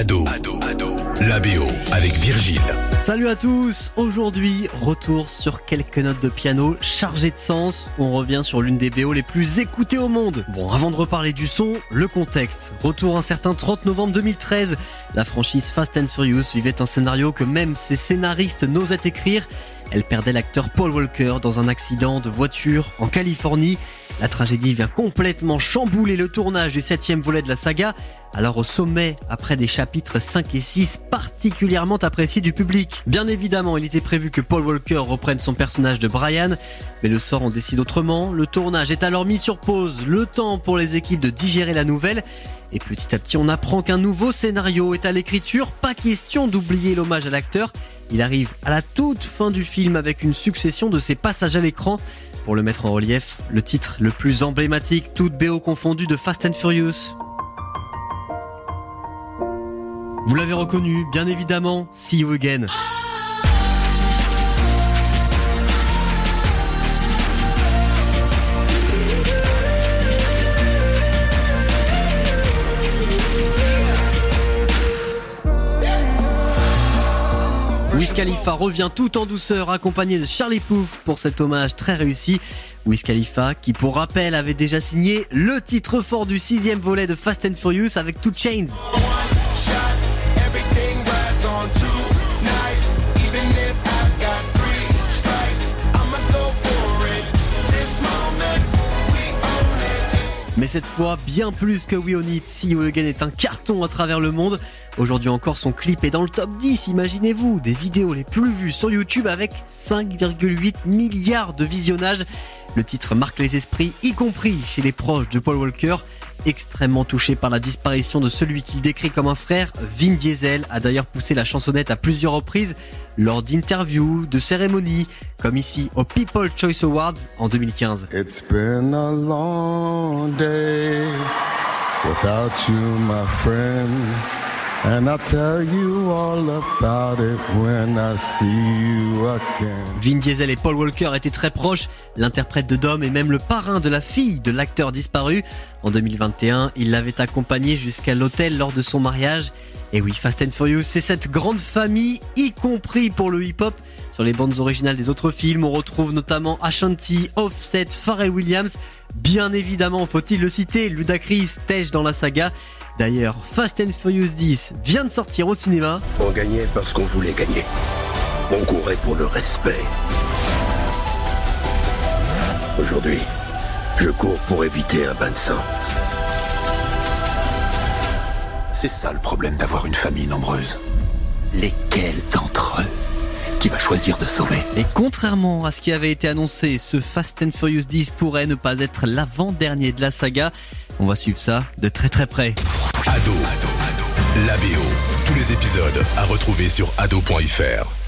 Ado, Ado, Ado, la BO avec Virgile. Salut à tous Aujourd'hui, retour sur quelques notes de piano chargées de sens. On revient sur l'une des BO les plus écoutées au monde. Bon, avant de reparler du son, le contexte. Retour un certain 30 novembre 2013. La franchise Fast and Furious vivait un scénario que même ses scénaristes n'osaient écrire. Elle perdait l'acteur Paul Walker dans un accident de voiture en Californie. La tragédie vient complètement chambouler le tournage du septième volet de la saga. Alors au sommet, après des chapitres 5 et 6 particulièrement appréciés du public. Bien évidemment, il était prévu que Paul Walker reprenne son personnage de Brian, mais le sort en décide autrement. Le tournage est alors mis sur pause, le temps pour les équipes de digérer la nouvelle. Et petit à petit, on apprend qu'un nouveau scénario est à l'écriture. Pas question d'oublier l'hommage à l'acteur. Il arrive à la toute fin du film avec une succession de ses passages à l'écran. Pour le mettre en relief, le titre le plus emblématique, toute BO confondue de Fast and Furious. Vous l'avez reconnu, bien évidemment, See You Again. Wiz Khalifa revient tout en douceur accompagné de Charlie Pouf pour cet hommage très réussi. Wiz Khalifa qui pour rappel avait déjà signé le titre fort du sixième volet de Fast and Furious avec Two Chains. Mais cette fois, bien plus que We On It, See You Again est un carton à travers le monde. Aujourd'hui encore, son clip est dans le top 10, imaginez-vous, des vidéos les plus vues sur YouTube avec 5,8 milliards de visionnages. Le titre marque les esprits, y compris chez les proches de Paul Walker. Extrêmement touché par la disparition de celui qu'il décrit comme un frère, Vin Diesel a d'ailleurs poussé la chansonnette à plusieurs reprises lors d'interviews, de cérémonies, comme ici au People Choice Awards en 2015. It's been a long day without you, my friend. And I'll tell you all about it when I see you again. Vin Diesel et Paul Walker étaient très proches. L'interprète de Dom est même le parrain de la fille de l'acteur disparu. En 2021, il l'avait accompagné jusqu'à l'hôtel lors de son mariage. Et oui, Fast and Furious, c'est cette grande famille, y compris pour le hip-hop. Sur les bandes originales des autres films, on retrouve notamment Ashanti, Offset, Pharrell Williams. Bien évidemment, faut-il le citer, Ludacris, Tej dans la saga. D'ailleurs, Fast and Furious 10 vient de sortir au cinéma. On gagnait parce qu'on voulait gagner. On courait pour le respect. Aujourd'hui, je cours pour éviter un bain de sang. C'est ça le problème d'avoir une famille nombreuse. Lesquels choisir de sauver Et contrairement à ce qui avait été annoncé, ce Fast and Furious 10 pourrait ne pas être l'avant-dernier de la saga. On va suivre ça de très très près. Ado, Ado, Ado, la BO. Tous les épisodes à retrouver sur ado.fr.